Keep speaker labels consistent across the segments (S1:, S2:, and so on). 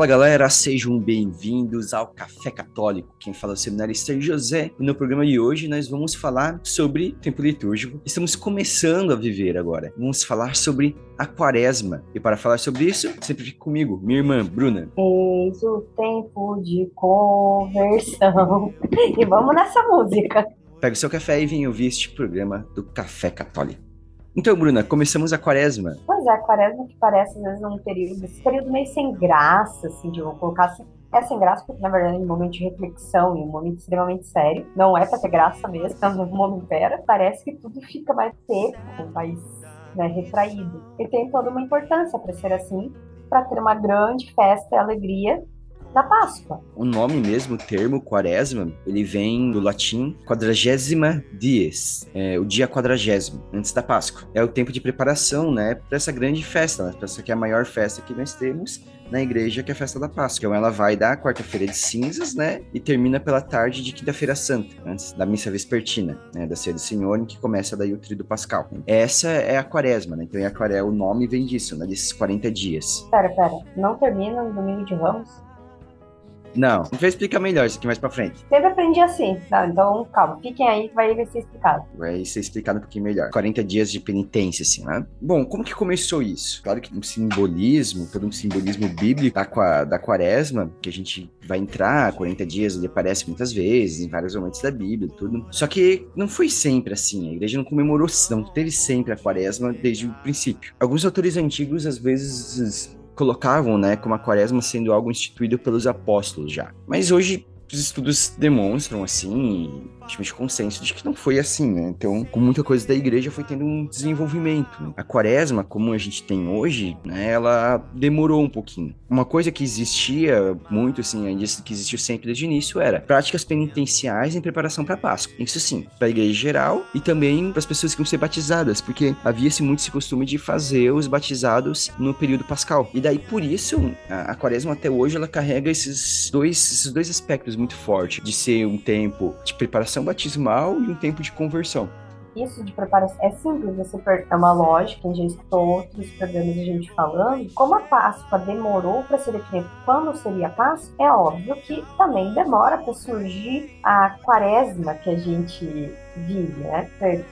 S1: Fala galera, sejam bem-vindos ao Café Católico. Quem fala é o seminarista José. E no programa de hoje nós vamos falar sobre tempo litúrgico. Estamos começando a viver agora. Vamos falar sobre a quaresma. E para falar sobre isso, sempre fique comigo, minha irmã Bruna.
S2: Eis o tempo de conversão. e vamos nessa música.
S1: Pega o seu café e vem ouvir este programa do Café Católico. Então, Bruna, começamos a quaresma.
S2: Pois é, a quaresma que parece às vezes um período, esse período meio sem graça, assim, de vou colocar assim. É sem graça porque, na verdade, é um momento de reflexão e um momento extremamente sério. Não é pra ter graça mesmo, estamos num momento pera. Parece que tudo fica mais seco, mais né, retraído. E tem toda uma importância para ser assim, para ter uma grande festa e alegria da Páscoa.
S1: O nome mesmo, o termo quaresma, ele vem do latim quadragésima dies, é, o dia quadragésimo, antes da Páscoa. É o tempo de preparação, né, para essa grande festa, né, para essa que é a maior festa que nós temos na igreja, que é a festa da Páscoa. Então ela vai da quarta-feira de cinzas, né, e termina pela tarde de quinta-feira santa, antes da missa vespertina, né, da ceia do Senhor, em que começa daí o tríduo pascal. Essa é a quaresma, né, então a quaresma, o nome vem disso, né, desses 40 dias.
S2: Pera, pera, não termina no domingo de Ramos?
S1: Não, a gente vai explicar melhor isso aqui mais pra frente.
S2: Sempre aprendi assim. Não, então, calma, fiquem aí que vai ser explicado.
S1: Vai ser explicado um pouquinho melhor. 40 dias de penitência, assim, né? Bom, como que começou isso? Claro que um simbolismo, todo um simbolismo bíblico da, da quaresma, que a gente vai entrar, 40 dias, ele aparece muitas vezes, em vários momentos da Bíblia, tudo. Só que não foi sempre assim. A igreja não comemorou, não teve sempre a quaresma desde o princípio. Alguns autores antigos, às vezes, colocavam, né, como a quaresma sendo algo instituído pelos apóstolos já. Mas hoje os estudos demonstram, assim, praticamente consenso de que não foi assim, né? Então, com muita coisa da igreja foi tendo um desenvolvimento. A quaresma, como a gente tem hoje, né, ela demorou um pouquinho. Uma coisa que existia muito, assim, que existiu sempre desde o início, era práticas penitenciais em preparação para Páscoa. Isso sim, para a igreja geral e também para as pessoas que iam ser batizadas, porque havia-se muito esse costume de fazer os batizados no período pascal. E daí, por isso, a, a quaresma até hoje, ela carrega esses dois, esses dois aspectos muito fortes, de ser um tempo de preparação preparação batismal e um tempo de conversão.
S2: Isso de preparação é simples, você é uma lógica, a gente escutou outros programas de gente falando. Como a Páscoa demorou para ser definida quando seria a Páscoa, é óbvio que também demora para surgir a quaresma que a gente vive, né?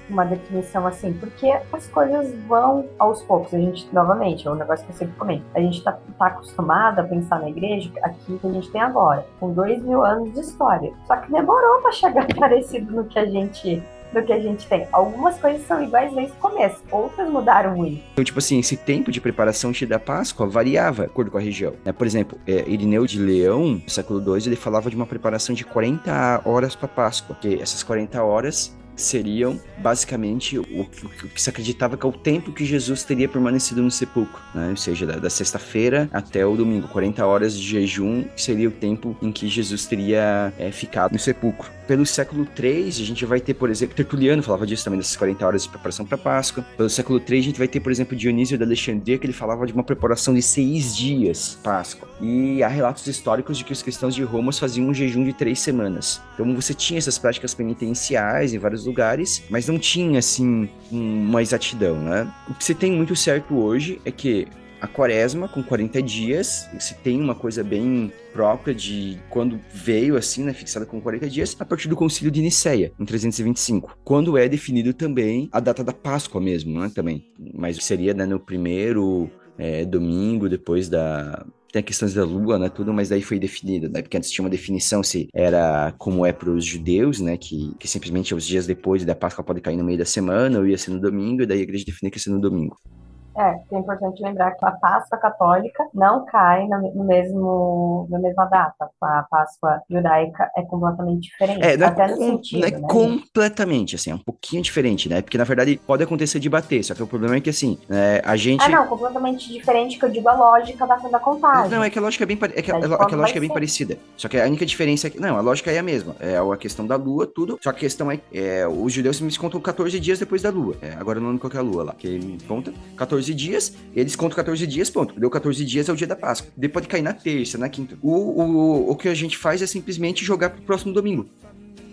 S2: Uma definição assim, porque as coisas vão aos poucos. A gente, novamente, é um negócio que eu sempre comento. A gente tá, tá acostumado a pensar na igreja aqui que a gente tem agora, com dois mil anos de história. Só que demorou para chegar parecido no que a gente do que a gente tem. Algumas coisas são iguais desde o começo, outras mudaram muito.
S1: Então, tipo assim, esse tempo de preparação da Páscoa variava de acordo com a região. Né? Por exemplo, é, Irineu de Leão, no século II, ele falava de uma preparação de 40 horas para Páscoa, que essas 40 horas seriam basicamente o, o, o, que se acreditava que é o tempo que Jesus teria permanecido no sepulcro, né? ou seja, da, da sexta-feira até o domingo, 40 horas de jejum seria o tempo em que Jesus teria é, ficado no sepulcro. Pelo século III, a gente vai ter, por exemplo, Tertuliano falava disso também, dessas 40 horas de preparação para Páscoa. Pelo século III, a gente vai ter, por exemplo, Dionísio da Alexandria, que ele falava de uma preparação de seis dias Páscoa. E há relatos históricos de que os cristãos de Roma faziam um jejum de três semanas. Então você tinha essas práticas penitenciais em vários lugares, mas não tinha, assim, uma exatidão, né? O que se tem muito certo hoje é que a quaresma com 40 dias, se tem uma coisa bem própria de quando veio assim, né, fixada com 40 dias, a partir do concílio de Niceia, em 325, quando é definido também a data da Páscoa mesmo, né, também, mas seria né, no primeiro é, domingo depois da, tem questões da lua, né, tudo, mas daí foi definido, né, porque antes tinha uma definição se era como é para os judeus, né, que, que simplesmente os dias depois da Páscoa pode cair no meio da semana, ou ia ser no domingo, e daí a igreja definiu que ia ser no domingo.
S2: É, é importante lembrar que a Páscoa católica não cai no mesmo, na mesma data. A Páscoa judaica é completamente diferente. É,
S1: não
S2: é,
S1: com, sentido, não é né, completamente, assim, é um pouquinho diferente, né? Porque, na verdade, pode acontecer de bater, só que o problema é que, assim, é, a gente...
S2: Ah, não, completamente diferente, que eu digo a lógica da, da contagem.
S1: Não, é que a lógica é bem, é que, a, é que a lógica é bem parecida. Só que a única diferença é que, não, a lógica é a mesma. É a questão da lua, tudo, só que a questão é, é os judeus me contam 14 dias depois da lua. É, agora não lembro qual é a lua lá, que ele conta 14 dias, eles contam 14 dias, ponto. Deu 14 dias é o dia da Páscoa. Depois pode cair na terça, na quinta. O, o, o que a gente faz é simplesmente jogar pro próximo domingo.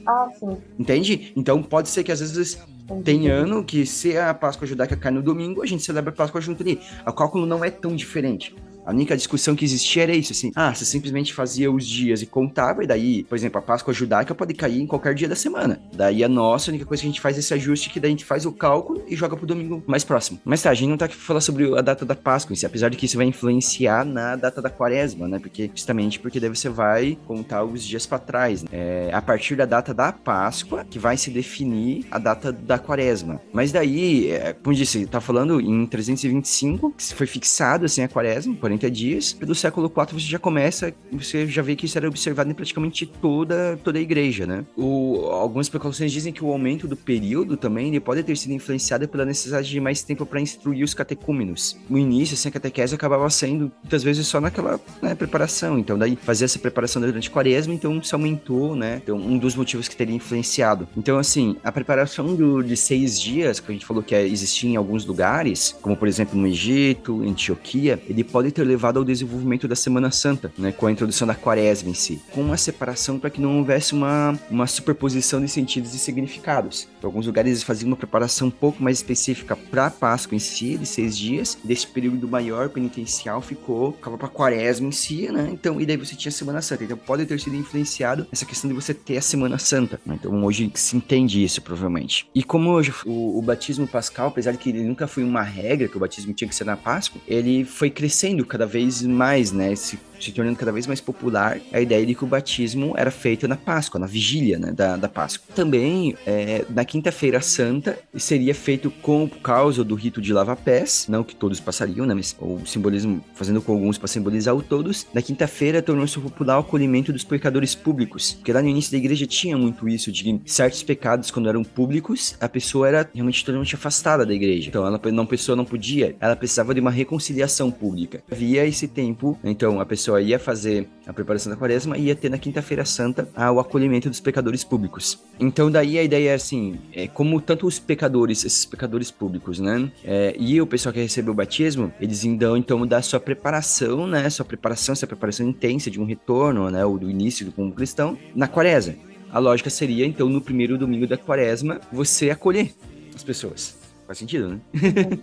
S2: Ah, sim.
S1: Entende? Então pode ser que às vezes Entendi. tem ano que se a Páscoa judaica cai no domingo, a gente celebra a Páscoa junto ali. O cálculo não é tão diferente. A única discussão que existia era isso, assim, ah, você simplesmente fazia os dias e contava, e daí, por exemplo, a Páscoa judaica pode cair em qualquer dia da semana. Daí a nossa, a única coisa que a gente faz é esse ajuste que daí a gente faz o cálculo e joga pro domingo mais próximo. Mas tá, a gente não tá aqui pra falar sobre a data da Páscoa si, apesar de que isso vai influenciar na data da quaresma, né? Porque, justamente porque daí você vai contar os dias para trás. Né? É a partir da data da Páscoa que vai se definir a data da quaresma. Mas daí, é, como disse, tá falando em 325, que foi fixado assim a quaresma, 40 dias. Do século IV você já começa, você já vê que isso era observado em praticamente toda, toda a igreja, né? O, algumas especulações dizem que o aumento do período também ele pode ter sido influenciado pela necessidade de mais tempo para instruir os catecúmenos. No início, assim, a catequese acabava sendo, muitas vezes, só naquela né, preparação. Então, daí, fazer essa preparação durante a quaresma, então, se aumentou, né? Então, um dos motivos que teria influenciado. Então, assim, a preparação do, de seis dias, que a gente falou que é, existia em alguns lugares, como, por exemplo, no Egito, Antioquia, ele pode ter levado ao desenvolvimento da Semana Santa, né? Com a introdução da quaresma em si. Com uma separação para que não houvesse uma, uma superposição de sentidos e significados. Em alguns lugares eles faziam uma preparação um pouco mais específica para a Páscoa em si, de seis dias. Desse período maior penitencial ficou, ficava para a quaresma em si, né? Então, e daí você tinha a Semana Santa. Então pode ter sido influenciado essa questão de você ter a Semana Santa. Né? Então hoje se entende isso, provavelmente. E como hoje o, o, batismo pascal, apesar de que ele nunca foi uma regra, que o batismo tinha que ser na Páscoa, ele foi crescendo cada vez mais, né? Se se tornando cada vez mais popular a ideia de que o batismo era feito na Páscoa, na vigília né, da, da Páscoa. Também, é, na Quinta-feira Santa, seria feito com por causa do rito de lava-pés, não que todos passariam, né, mas o simbolismo, fazendo com alguns para simbolizar o todos. Na quinta-feira, tornou-se popular o acolhimento dos pecadores públicos, porque lá no início da igreja tinha muito isso, de certos pecados, quando eram públicos, a pessoa era realmente totalmente afastada da igreja. Então, ela não, a pessoa não podia, ela precisava de uma reconciliação pública. Havia esse tempo, então, a pessoa pessoa ia fazer a preparação da quaresma e ia ter na quinta-feira santa o acolhimento dos pecadores públicos. Então daí a ideia é assim, é, como tanto os pecadores, esses pecadores públicos, né, é, e o pessoal que recebeu o batismo, eles dão então da sua preparação, né, sua preparação, essa preparação intensa de um retorno, né, ou do início como cristão, na quaresma. A lógica seria então no primeiro domingo da quaresma você acolher as pessoas. Faz sentido, né?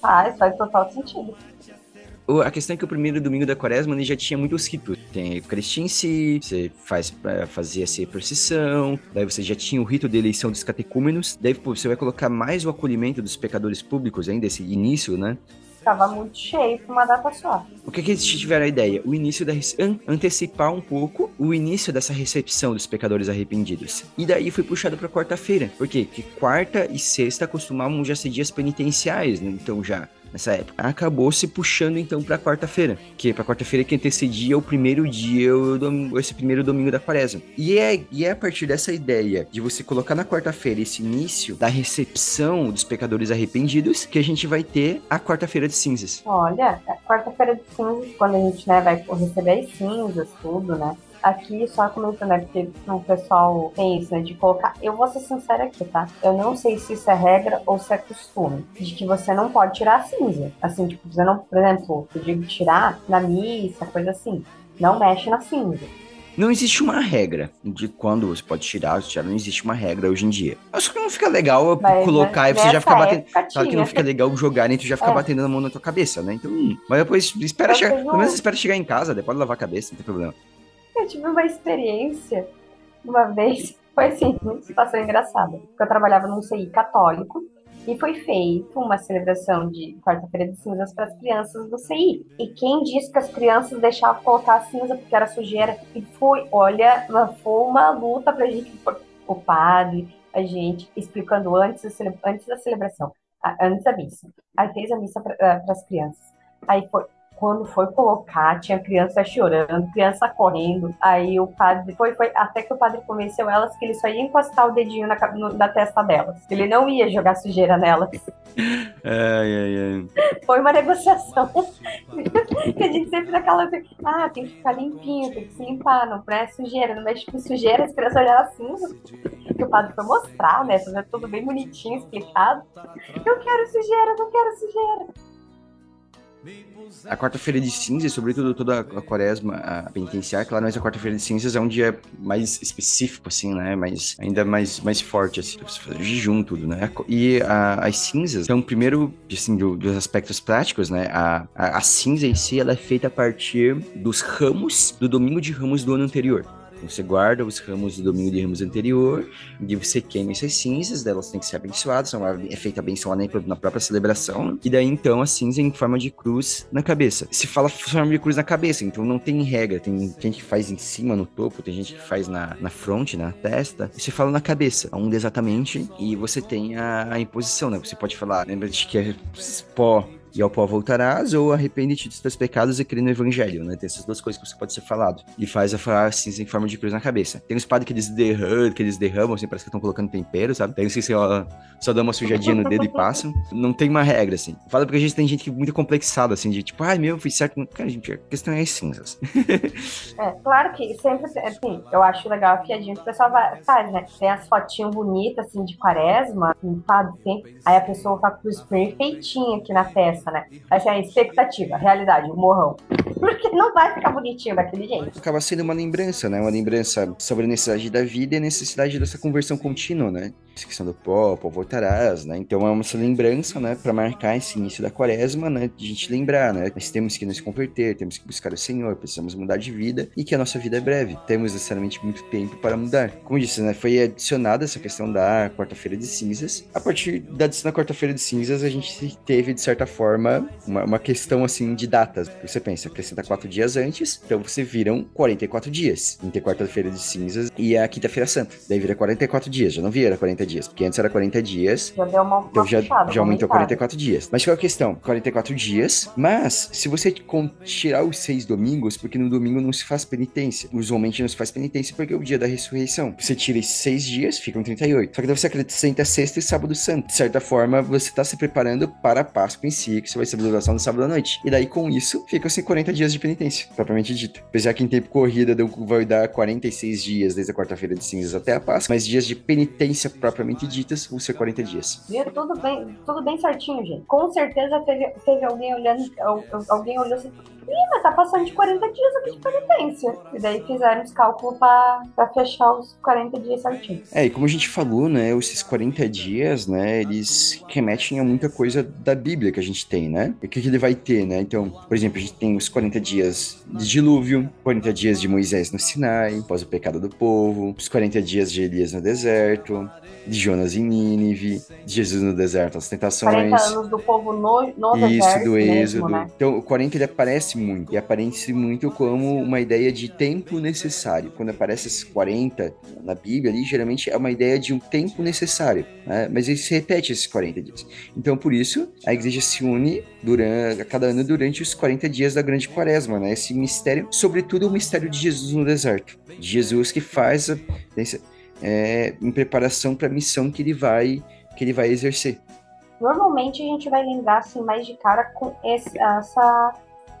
S2: Faz, faz total sentido
S1: a questão é que o primeiro domingo da quaresma ele já tinha muitos ritos. Tem a Eucaristia em si, você faz, fazia essa procissão, daí você já tinha o rito de eleição dos catecúmenos, daí pô, você vai colocar mais o acolhimento dos pecadores públicos ainda, esse início, né?
S2: Ficava muito cheio pra uma data só.
S1: O que, que eles tiveram a ideia? O início da antecipar um pouco o início dessa recepção dos pecadores arrependidos. E daí foi puxado para quarta-feira. Por quê? Porque quarta e sexta costumavam já ser dias penitenciais, né? Então já nessa época. Acabou se puxando então para quarta-feira, que para quarta-feira que antecedia o primeiro dia, esse primeiro domingo da quaresma. E é, e é a partir dessa ideia de você colocar na quarta-feira esse início da recepção dos pecadores arrependidos que a gente vai ter a quarta-feira de cinzas.
S2: Olha, quarta-feira de cinzas, quando a gente né, vai receber as cinzas, tudo, né? Aqui só comentando, né? Porque o pessoal tem isso, né? De colocar. Eu vou ser sincera aqui, tá? Eu não sei se isso é regra ou se é costume. De que você não pode tirar a cinza. Assim, tipo, você não, por exemplo, eu digo tirar na missa, coisa assim. Não mexe na cinza.
S1: Não existe uma regra de quando você pode tirar tirar. Não existe uma regra hoje em dia. Acho que não fica legal mas, colocar mas e você já fica batendo. Claro que não fica legal jogar e tu já fica é. batendo na mão na tua cabeça, né? Então, mas depois espera chegar. Pelo menos espera chegar em casa, depois lavar a cabeça, não tem problema.
S2: Eu tive uma experiência uma vez, foi assim, uma situação engraçada. Eu trabalhava num CI católico e foi feita uma celebração de quarta-feira de cinzas para as crianças do CI. E quem disse que as crianças deixavam colocar a cinza porque era sujeira? E foi, olha, foi uma luta para a gente, o padre, a gente explicando antes, antes da celebração, antes da missa. Aí fez a missa para eh, as crianças. Aí foi, quando foi colocar, tinha criança chorando, criança correndo. Aí o padre foi, foi até que o padre convenceu elas que ele só ia encostar o dedinho na, no, na testa delas. Ele não ia jogar sujeira nelas.
S1: Ai, ai, ai.
S2: Foi uma negociação. que a gente sempre naquela ah, tem que ficar limpinho, tem que se limpar, não é sujeira, não mexe com sujeira, as crianças olharam assim. Que o padre foi mostrar, né? Tudo bem bonitinho, explicado. Eu quero sujeira, não quero sujeira.
S1: A quarta-feira de cinzas, sobretudo toda a quaresma a penitenciar, claro, mas a quarta-feira de cinzas é um dia mais específico, assim, né? Mais, ainda mais, mais forte, assim. Você faz jejum, tudo, né? E a, as cinzas, então, primeiro, assim, do, dos aspectos práticos, né? A, a, a cinza em si, ela é feita a partir dos ramos do domingo de ramos do ano anterior. Você guarda os ramos do domingo de ramos anterior, e você queima essas cinzas, elas têm que ser abençoadas, é feita a benção na própria celebração, e daí então a cinza em forma de cruz na cabeça. Se fala forma de cruz na cabeça, então não tem regra, tem gente que faz em cima, no topo, tem gente que faz na, na fronte, na testa, e você fala na cabeça, onde exatamente, e você tem a, a imposição, né? Você pode falar, lembra de que é pó e ao pó voltarás, ou arrepende-te dos teus pecados e crê no evangelho, né? Tem essas duas coisas que você pode ser falado. E faz a frase assim, em forma de cruz na cabeça. Tem uns padres que eles derramam, que eles derramam, assim, parece que estão colocando tempero, sabe? Tem uns que só, dão uma sujadinha no dedo e passam. Não tem uma regra, assim. Fala porque a gente tem gente que é muito complexada, assim, de tipo, ai meu, fiz certo. Cara, gente, a questão é as cinzas.
S2: é, claro que sempre, assim, eu acho legal a piadinha que o pessoal faz, né? Tem as fotinhas bonitas, assim, de quaresma, assim, sabe? Assim, aí a pessoa com a cruz perfeitinha aqui na testa né? Essa é a expectativa, a realidade, o morrão. Porque não vai ficar bonitinho daquele jeito.
S1: Acaba sendo uma lembrança, né? Uma lembrança sobre a necessidade da vida e a necessidade dessa conversão contínua, né? Essa questão do pó, pó voltarás, né? Então é uma lembrança, né? Para marcar esse início da quaresma, né? De a gente lembrar, né? Nós temos que nos converter, temos que buscar o Senhor, precisamos mudar de vida e que a nossa vida é breve. Temos necessariamente muito tempo para mudar. Como disse, né? Foi adicionada essa questão da quarta-feira de cinzas. A partir da quarta-feira de cinzas, a gente teve, de certa forma, forma uma, uma questão assim de datas. Você pensa, acrescenta quatro dias antes, então você viram 44 dias. Entre quarta-feira de cinzas e a quinta-feira santa. Daí vira 44 dias, já não vira 40 dias, porque antes era 40 dias.
S2: Já deu uma,
S1: então já, puxada, já aumentou 44 dias. Mas qual é a questão? 44 dias, mas se você tirar os seis domingos, porque no domingo não se faz penitência. Usualmente não se faz penitência porque é o dia da ressurreição. Você tira esses seis dias, ficam 38. Só que daí você acrescenta sexta e sábado santo. De certa forma, você está se preparando para a Páscoa em si, que você vai ser duração do sábado à noite. E daí, com isso, ficam-se 40 dias de penitência, propriamente dito. Apesar que em tempo corrida vai dar 46 dias, desde a quarta-feira de cinzas até a Páscoa, mas dias de penitência propriamente ditas vão ser 40 dias.
S2: Viu? Tudo bem, tudo bem certinho, gente. Com certeza teve, teve alguém olhando, alguém olhou assim, Ih, mas tá passando de 40 dias aqui de penitência. E daí fizeram os cálculos pra, pra fechar os 40 dias certinho.
S1: É, e como a gente falou, né, esses 40 dias, né, eles remetem a muita coisa da Bíblia que a gente tem, né? E o que, que ele vai ter, né? Então, por exemplo, a gente tem os 40 dias de dilúvio, 40 dias de Moisés no Sinai, após o pecado do povo, os 40 dias de Elias no deserto, de Jonas em Nínive, de Jesus no deserto, as tentações. 40
S2: anos do povo no, no Isso, deserto. Isso, do Êxodo. Mesmo, né?
S1: Então, o 40 ele aparece muito. E aparece muito como uma ideia de tempo necessário. Quando aparece esses 40 na Bíblia ali, geralmente é uma ideia de um tempo necessário. Né? Mas ele se repete esses 40 dias. Então, por isso, a igreja se une durante, a cada ano durante os 40 dias da grande quaresma, né? Esse mistério, sobretudo o mistério de Jesus no deserto. De Jesus que faz a, é, em preparação para a missão que ele vai que ele vai exercer.
S2: Normalmente a gente vai lembrar assim mais de cara com esse, essa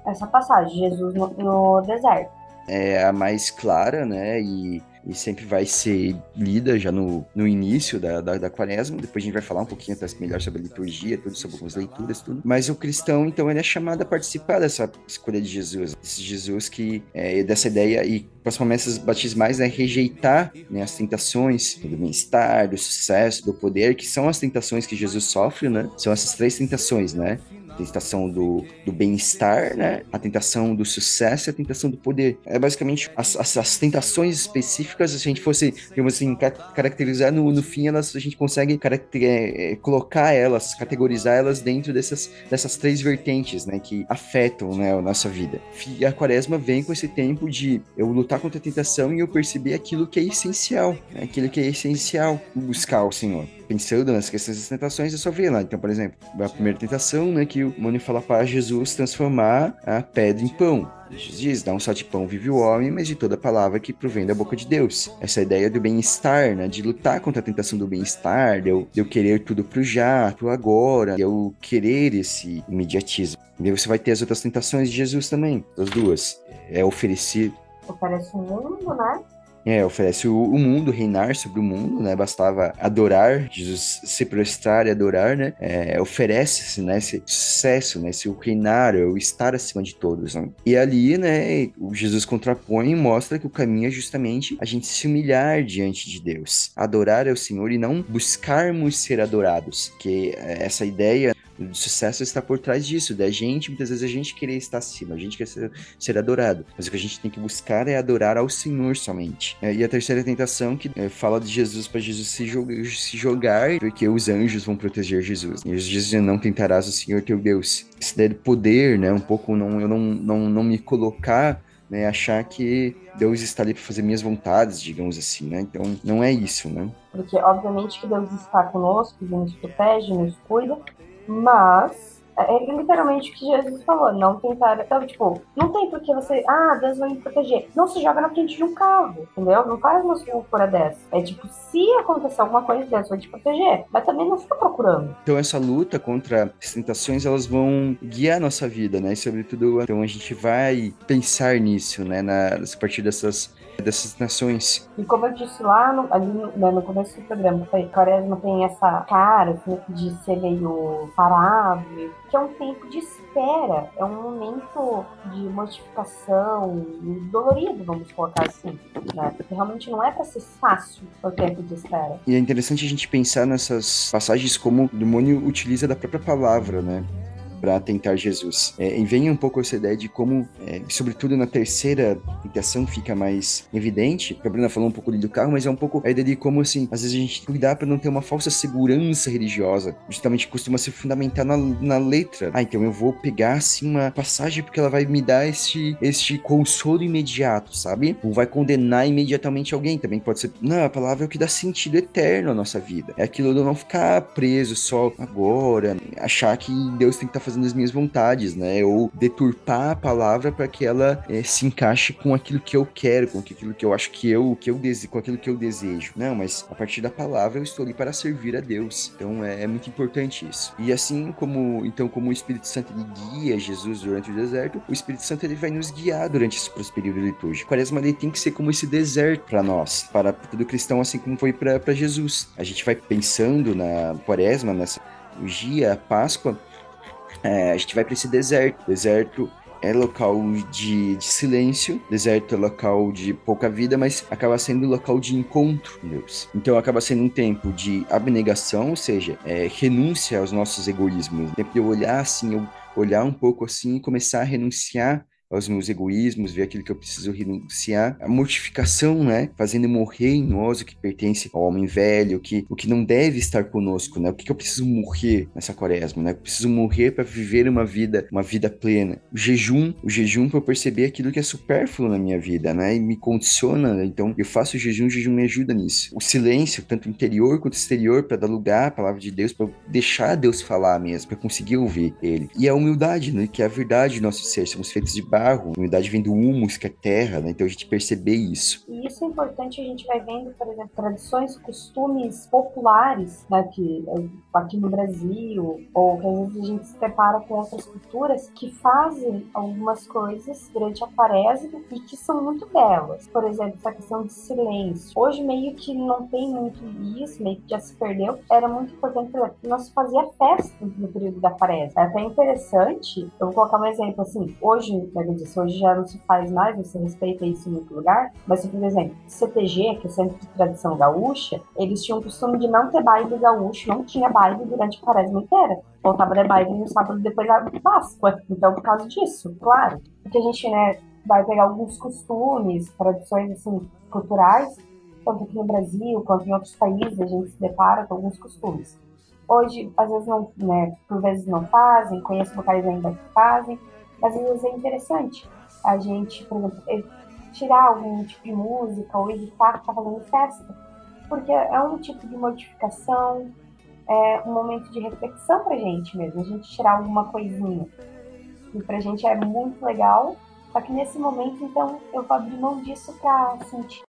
S2: essa passagem, Jesus no, no deserto.
S1: É a mais clara, né? E e sempre vai ser lida já no, no início da, da, da, quaresma. Depois a gente vai falar um pouquinho até melhor sobre a liturgia, tudo, sobre algumas leituras, tudo. Mas o cristão, então, ele é chamado a participar dessa escolha de Jesus. Esse Jesus que, é, dessa ideia, e para as promessas batismais, é rejeitar né, as tentações do bem-estar, do sucesso, do poder, que são as tentações que Jesus sofre, né? São essas três tentações, né? Tentação do, do bem-estar, né? A tentação do sucesso e a tentação do poder. É basicamente as, as, as tentações específicas, se a gente fosse, digamos assim, caracterizar no, no fim, elas, a gente consegue é, é, colocar elas, categorizar elas dentro dessas, dessas três vertentes, né? Que afetam, né, a nossa vida. E a quaresma vem com esse tempo de eu lutar contra a tentação e eu perceber aquilo que é essencial, né? aquilo que é essencial buscar o Senhor pensando nas questões das tentações, é só ver lá. Então, por exemplo, a primeira tentação, né, que o Mônio fala para Jesus transformar a pedra em pão. Jesus diz, dá um só de pão vive o homem, mas de toda palavra que provém da boca de Deus. Essa ideia do bem-estar, né, de lutar contra a tentação do bem-estar, de, eu, de eu querer tudo pro já, pro agora, de eu querer esse imediatismo. E aí você vai ter as outras tentações de Jesus também, as duas. É oferecer...
S2: Oferece o mundo, né?
S1: É, oferece o, o, mundo, reinar sobre o mundo, né? Bastava adorar, Jesus se prostrar e adorar, né? É, oferece né, esse sucesso, né? Esse o reinar, o estar acima de todos, né? E ali, né, o Jesus contrapõe e mostra que o caminho é justamente a gente se humilhar diante de Deus, adorar ao Senhor e não buscarmos ser adorados, que essa ideia de sucesso está por trás disso, da gente, muitas vezes a gente querer estar acima, a gente quer ser, ser adorado, mas o que a gente tem que buscar é adorar ao Senhor somente. É, e a terceira tentação que é, fala de Jesus para Jesus se, jogar, se jogar, porque os anjos vão proteger Jesus. E Jesus diz, não tentarás o Senhor teu Deus. Daí do poder, né, um pouco não, eu não, não, não me colocar né, achar que Deus está ali para fazer minhas vontades, digamos assim, né? Então, não é isso, né?
S2: Porque, obviamente, que Deus está conosco, Ele nos protege, nos cuida, mas é, é literalmente o que Jesus falou, não tentar. Então, tipo, não tem porque você. Ah, Deus vai me proteger. Não se joga na frente de um carro, entendeu? Não faz uma loucura dessa. É tipo, se acontecer alguma coisa, Deus vai te proteger. Mas também não fica procurando.
S1: Então, essa luta contra as tentações, elas vão guiar a nossa vida, né? E, sobretudo, então a gente vai pensar nisso, né? Na, a partir dessas dessas nações.
S2: E como eu disse lá no, ali no, né, no começo do programa, foi, Quaresma tem essa cara assim, de ser meio parável, que é um tempo de espera, é um momento de modificação dolorido, vamos colocar assim, né? Porque realmente não é para ser fácil o tempo de espera.
S1: E é interessante a gente pensar nessas passagens como o demônio utiliza da própria palavra, né? Para tentar Jesus. É, e vem um pouco essa ideia de como, é, sobretudo na terceira tentação, fica mais evidente. A Bruna falou um pouco do carro, mas é um pouco a ideia de como, assim, às vezes a gente cuidar para não ter uma falsa segurança religiosa. Justamente costuma se fundamentar na, na letra. Ah, então eu vou pegar, assim, uma passagem porque ela vai me dar este, este consolo imediato, sabe? Ou vai condenar imediatamente alguém. Também pode ser, não, a palavra é o que dá sentido eterno à nossa vida. É aquilo de não ficar preso só agora, achar que Deus tem que estar tá fazendo as minhas vontades, né? Ou deturpar a palavra para que ela é, se encaixe com aquilo que eu quero, com aquilo que eu acho que eu, que eu dese com aquilo que eu desejo. Não, mas a partir da palavra eu estou ali para servir a Deus. Então é, é muito importante isso. E assim como então como o Espírito Santo ele guia Jesus durante o deserto, o Espírito Santo ele vai nos guiar durante esse período litúrgico. Quaresma ele tem que ser como esse deserto para nós, para todo cristão, assim como foi para Jesus. A gente vai pensando na Quaresma, nessa dia, a Páscoa, é, a gente vai para esse deserto. Deserto é local de, de, silêncio, deserto é local de pouca vida, mas acaba sendo local de encontro com Deus. Então acaba sendo um tempo de abnegação, ou seja, é, renúncia aos nossos egoísmos. tempo de eu olhar assim, eu olhar um pouco assim e começar a renunciar aos meus egoísmos, ver aquilo que eu preciso renunciar, a mortificação, né, fazendo morrer em nós o que pertence ao homem velho, o que, o que não deve estar conosco, né, o que, que eu preciso morrer nessa quaresma, né, eu preciso morrer para viver uma vida, uma vida plena. O jejum, o jejum para eu perceber aquilo que é supérfluo na minha vida, né, e me condiciona, né? então eu faço o jejum, o jejum me ajuda nisso. O silêncio, tanto interior quanto exterior, para dar lugar à palavra de Deus, para deixar Deus falar mesmo, para conseguir ouvir Ele. E a humildade, né, que é a verdade do nosso ser, somos feitos de barro, a umidade vem do humus, que é terra, né? Então a gente perceber isso.
S2: E isso é importante, a gente vai vendo, por exemplo, tradições, costumes populares, né? Que aqui no Brasil, ou que às vezes a gente se depara com outras culturas que fazem algumas coisas durante a quaresma e que são muito belas. Por exemplo, essa questão de silêncio. Hoje meio que não tem muito isso, meio que já se perdeu. Era muito importante, por exemplo, nós fazia festa no período da quaresma. É até interessante, eu vou colocar um exemplo assim, hoje, né, Hoje já não se faz mais, você respeita isso em muito lugar. Mas, por exemplo, CTG, que é Centro de Tradição Gaúcha, eles tinham o costume de não ter baile gaúcho, não tinha baile durante a quaresma inteira. Voltava de baile no sábado depois da Páscoa. Então, por causa disso, claro. Porque a gente, né, vai pegar alguns costumes, tradições, assim, culturais, tanto aqui no Brasil quanto em outros países, a gente se depara com alguns costumes. Hoje, às vezes não, né, por vezes não fazem, conheço locais ainda que fazem, às vezes é interessante a gente, por exemplo, é, tirar algum tipo de música ou evitar estar fazendo festa, porque é um tipo de modificação, é um momento de reflexão pra gente mesmo, a gente tirar alguma coisinha. E pra gente é muito legal, só que nesse momento, então, eu vou abrir mão disso pra sentir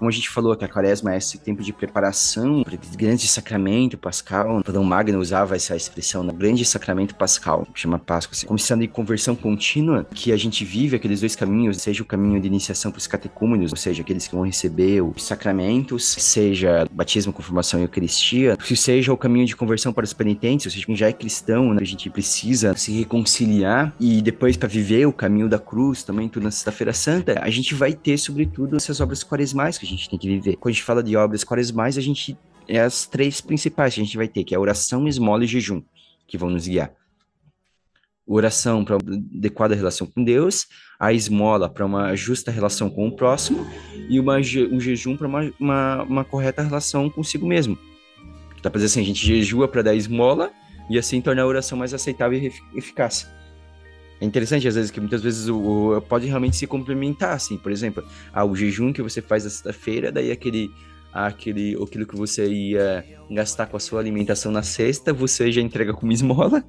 S1: como a gente falou, que a quaresma é esse tempo de preparação para o grande sacramento pascal. Padre Magno usava essa expressão, né? grande sacramento pascal, que chama Páscoa, assim, como sendo de conversão contínua, que a gente vive aqueles dois caminhos, seja o caminho de iniciação para os catecúmenos, ou seja, aqueles que vão receber os sacramentos, seja batismo, confirmação e eucaristia, seja o caminho de conversão para os penitentes, ou seja, quem já é cristão, né? a gente precisa se reconciliar e depois para viver o caminho da cruz também, tudo na Sexta-feira Santa, a gente vai ter, sobretudo, essas obras quaresmais que a gente tem que viver. Quando a gente fala de obras quaresmais, a gente é as três principais que a gente vai ter, que é oração, esmola e jejum, que vão nos guiar. Oração para uma adequada relação com Deus, a esmola para uma justa relação com o próximo e uma, um jejum para uma, uma, uma, correta relação consigo mesmo. Dá para dizer assim, a gente jejua para dar esmola e assim tornar a oração mais aceitável e eficaz. É interessante, às vezes, que muitas vezes o, o pode realmente se complementar, assim, por exemplo, ah, o jejum que você faz na sexta-feira, daí aquele, aquele, aquilo que você ia gastar com a sua alimentação na sexta, você já entrega como esmola,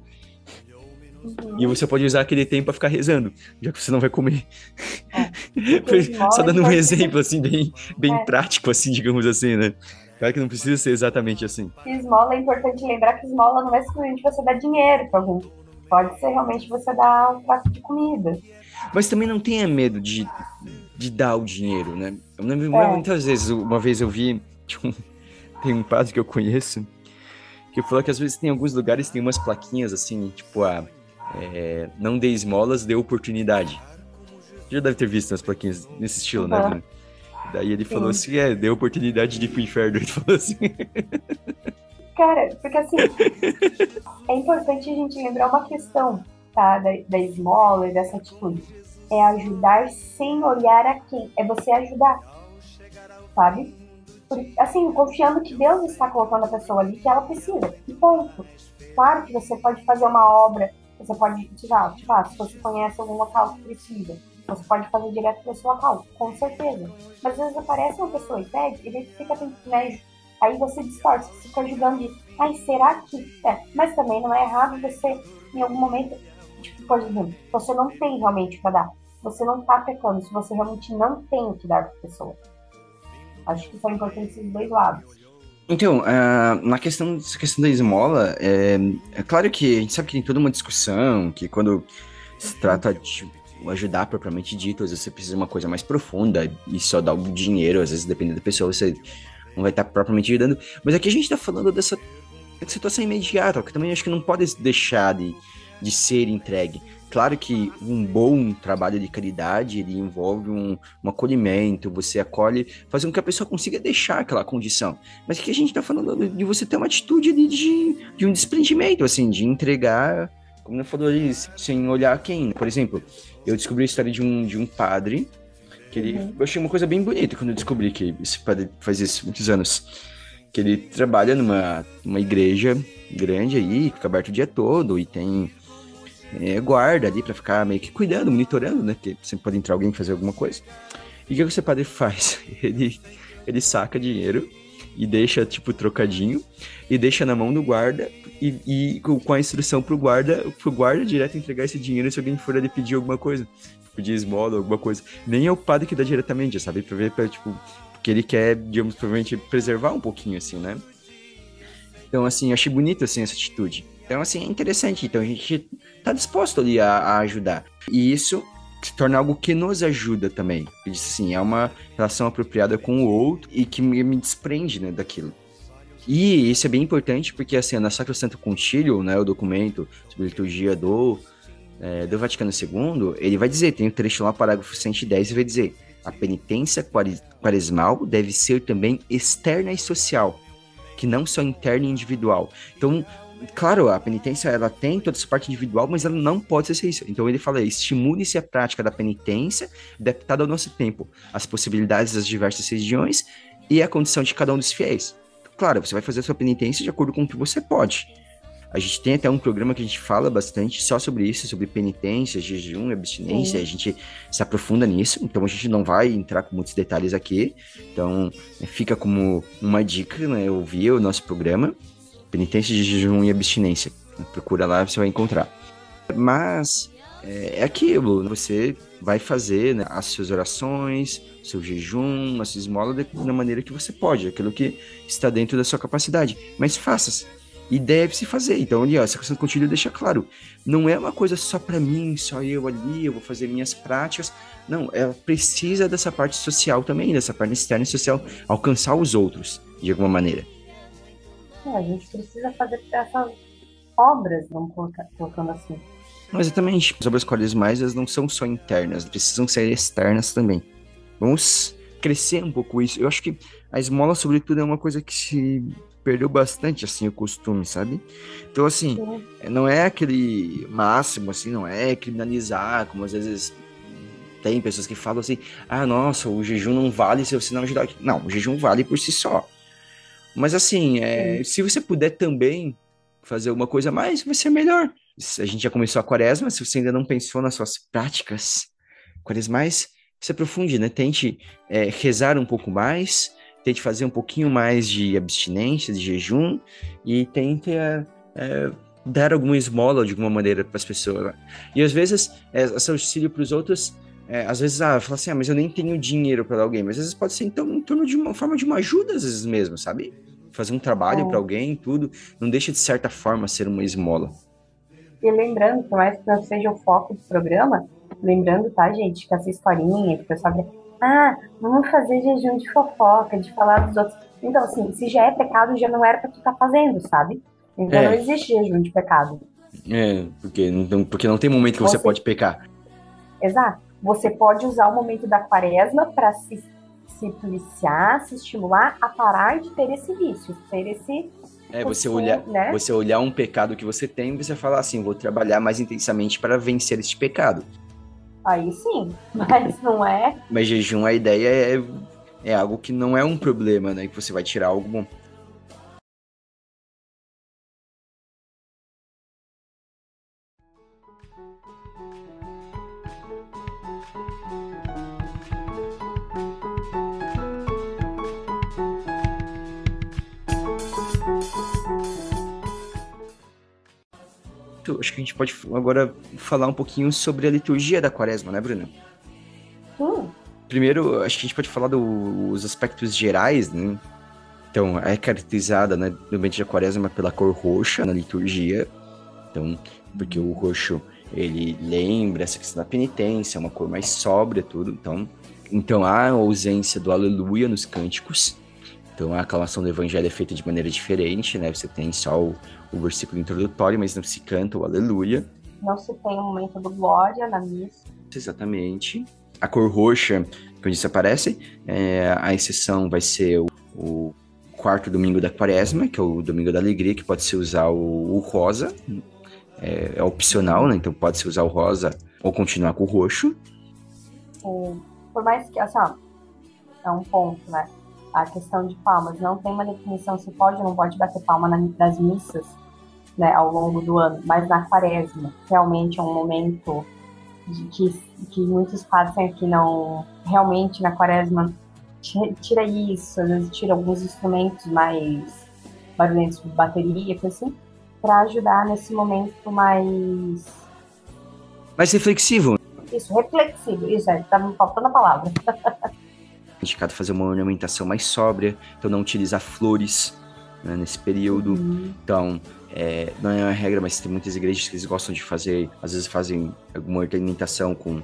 S1: Uhum. E você pode usar aquele tempo para ficar rezando, já que você não vai comer. É. Só dando um exemplo, assim, bem, bem é. prático, assim, digamos assim, né? Claro que não precisa ser exatamente assim.
S2: Esmola é importante lembrar que esmola não é simplesmente você dar dinheiro para alguém. Pode ser realmente você dar um prato de comida.
S1: Mas também não tenha medo de, de dar o dinheiro, né? Eu lembro é. muitas vezes, uma vez eu vi, um, tem um padre que eu conheço, que falou que às vezes tem alguns lugares tem umas plaquinhas assim, tipo a é, não dê esmolas, dê oportunidade. Já deve ter visto umas plaquinhas nesse estilo, uhum. né? Daí ele Sim. falou assim, é, dê oportunidade de ir pro inferno. Ele falou assim.
S2: Cara, porque assim, é importante a gente lembrar uma questão, tá? Da, da esmola e dessa atitude. É ajudar sem olhar a quem. É você ajudar. Sabe? assim, confiando que Deus está colocando a pessoa ali que ela precisa. E ponto. Claro que você pode fazer uma obra, você pode, tirar, tipo, ah, se você conhece algum local que precisa, você pode fazer direto para esse local, com certeza. Mas às vezes aparece uma pessoa e pede, e ele fica né, Aí você distorce, você fica julgando de, ai, será que. É, mas também não é errado você, em algum momento, tipo, por exemplo, você não tem realmente para dar. Você não tá pecando se você realmente não tem o que dar pra pessoa. Acho que são importantes os dois lados.
S1: Então, uh, na questão, questão da esmola, é, é, claro que a gente sabe que tem toda uma discussão, que quando se trata de ajudar propriamente dito, às vezes você precisa de uma coisa mais profunda e só dar o dinheiro, às vezes dependendo da pessoa, você não vai estar propriamente ajudando. Mas aqui a gente está falando dessa situação imediata, que também acho que não pode deixar de, de ser entregue. Claro que um bom trabalho de caridade ele envolve um, um acolhimento, você acolhe, faz com que a pessoa consiga deixar aquela condição. Mas aqui a gente está falando de você ter uma atitude de, de, um desprendimento, assim, de entregar, como eu falou ali, sem olhar quem. Por exemplo, eu descobri a história de um, de um padre ele, uhum. Eu achei uma coisa bem bonita quando eu descobri que esse padre faz isso muitos anos. Que ele trabalha numa uma igreja grande aí, fica aberto o dia todo e tem é, guarda ali para ficar meio que cuidando, monitorando, né? Porque sempre pode entrar alguém fazer alguma coisa. E o que esse padre faz? Ele, ele saca dinheiro e deixa, tipo, trocadinho, e deixa na mão do guarda, e, e com a instrução pro guarda, pro guarda direto entregar esse dinheiro se alguém for ali pedir alguma coisa pedir esmola, alguma coisa. Nem é o padre que dá diretamente, sabe? Pra ver, pra, tipo, porque ele quer, digamos, provavelmente preservar um pouquinho, assim, né? Então, assim, achei bonito, assim, essa atitude. Então, assim, é interessante. Então, a gente tá disposto ali a, a ajudar. E isso se torna algo que nos ajuda também. Assim, é uma relação apropriada com o outro e que me, me desprende, né, daquilo. E isso é bem importante porque, assim, na Sacro Santo Concílio, né, o documento sobre liturgia do é, do Vaticano II, ele vai dizer, tem um trecho lá, parágrafo 110, e vai dizer: a penitência quaresmal deve ser também externa e social, que não só interna e individual. Então, claro, a penitência ela tem toda essa parte individual, mas ela não pode ser isso. Então ele fala: estimule-se a prática da penitência, adaptada ao nosso tempo, as possibilidades das diversas regiões e a condição de cada um dos fiéis. Claro, você vai fazer a sua penitência de acordo com o que você pode. A gente tem até um programa que a gente fala bastante só sobre isso, sobre penitência, jejum, abstinência, Sim. a gente se aprofunda nisso, então a gente não vai entrar com muitos detalhes aqui. Então, é, fica como uma dica, né, ouvir o nosso programa, penitência, jejum e abstinência. Procura lá, você vai encontrar. Mas é, é aquilo, você vai fazer né, as suas orações, seu jejum, a sua esmola da maneira que você pode, aquilo que está dentro da sua capacidade. Mas faça-se. E deve-se fazer. Então, ali, ó, essa questão do contínuo deixa claro. Não é uma coisa só para mim, só eu ali, eu vou fazer minhas práticas. Não, ela precisa dessa parte social também, dessa parte externa e social, alcançar os outros, de alguma maneira.
S2: É, a gente precisa fazer essas obras, vamos colocar, colocando assim.
S1: Exatamente. As obras quaresmais elas não são só internas, precisam ser externas também. Vamos crescer um pouco isso. Eu acho que a esmola, sobretudo, é uma coisa que se perdeu bastante, assim, o costume, sabe? Então, assim, Sim. não é aquele máximo, assim, não é criminalizar, como às vezes tem pessoas que falam assim, ah, nossa, o jejum não vale se você não ajudar. Não, o jejum vale por si só. Mas, assim, é, se você puder também fazer uma coisa a mais, vai ser melhor a gente já começou a quaresma, se você ainda não pensou nas suas práticas quaresmais, se aprofunde, né? Tente é, rezar um pouco mais, tente fazer um pouquinho mais de abstinência, de jejum, e tente é, é, dar alguma esmola de alguma maneira para as pessoas. Né? E às vezes, é, esse auxílio para os outros, é, às vezes, ah, fala assim, ah, mas eu nem tenho dinheiro para alguém, mas às vezes pode ser então em torno de uma forma de uma ajuda, às vezes mesmo, sabe? Fazer um trabalho para alguém, tudo, não deixa de certa forma ser uma esmola.
S2: E lembrando, por mais que não seja o foco do programa, lembrando, tá, gente, que essa historinha, que o pessoal ah, vamos fazer jejum de fofoca, de falar dos outros. Então, assim, se já é pecado, já não era pra tu estar tá fazendo, sabe? Então é. não existe jejum de pecado.
S1: É, porque não, porque não tem momento que você, você pode pecar.
S2: Exato. Você pode usar o momento da quaresma para se, se policiar, se estimular a parar de ter esse vício, ter esse
S1: é, você olhar, né? você olhar um pecado que você tem e você falar assim, vou trabalhar mais intensamente para vencer este pecado.
S2: Aí sim, mas não é.
S1: Mas jejum, a ideia é, é algo que não é um problema, né? Que você vai tirar algo bom. Acho que a gente pode agora falar um pouquinho sobre a liturgia da quaresma, né, Bruna?
S2: Hum.
S1: Primeiro, acho que a gente pode falar dos aspectos gerais, né? Então, é caracterizada né, no ambiente da quaresma pela cor roxa na liturgia. Então, porque o roxo, ele lembra essa questão da penitência, é uma cor mais sóbria, tudo. Então, então há a ausência do aleluia nos cânticos. Então, a aclamação do evangelho é feita de maneira diferente, né? Você tem só o, o versículo introdutório, mas não se canta o aleluia.
S2: Não se tem o momento do glória na missa.
S1: Exatamente. A cor roxa, que isso aparece, é, a exceção vai ser o, o, quarto domingo da quaresma, que é o domingo da alegria, que pode se usar o, o rosa, é, é, opcional, né? Então pode se usar o rosa ou continuar com o roxo.
S2: Sim. Por mais que, assim, ó, é um ponto, né? A questão de palmas, não tem uma definição se pode ou não pode bater palma nas missas, né, ao longo do ano, mas na quaresma, realmente é um momento de que, que muitos fazem que não, realmente na quaresma, tira isso, às vezes tira alguns instrumentos mais barulhentos de bateria, assim, para ajudar nesse momento mais...
S1: Mais reflexivo.
S2: Isso, reflexivo, isso, é, tá me faltando a palavra.
S1: indicado fazer uma ornamentação mais sóbria, então não utilizar flores né, nesse período. Uhum. Então, é, não é uma regra, mas tem muitas igrejas que eles gostam de fazer, às vezes fazem alguma ornamentação com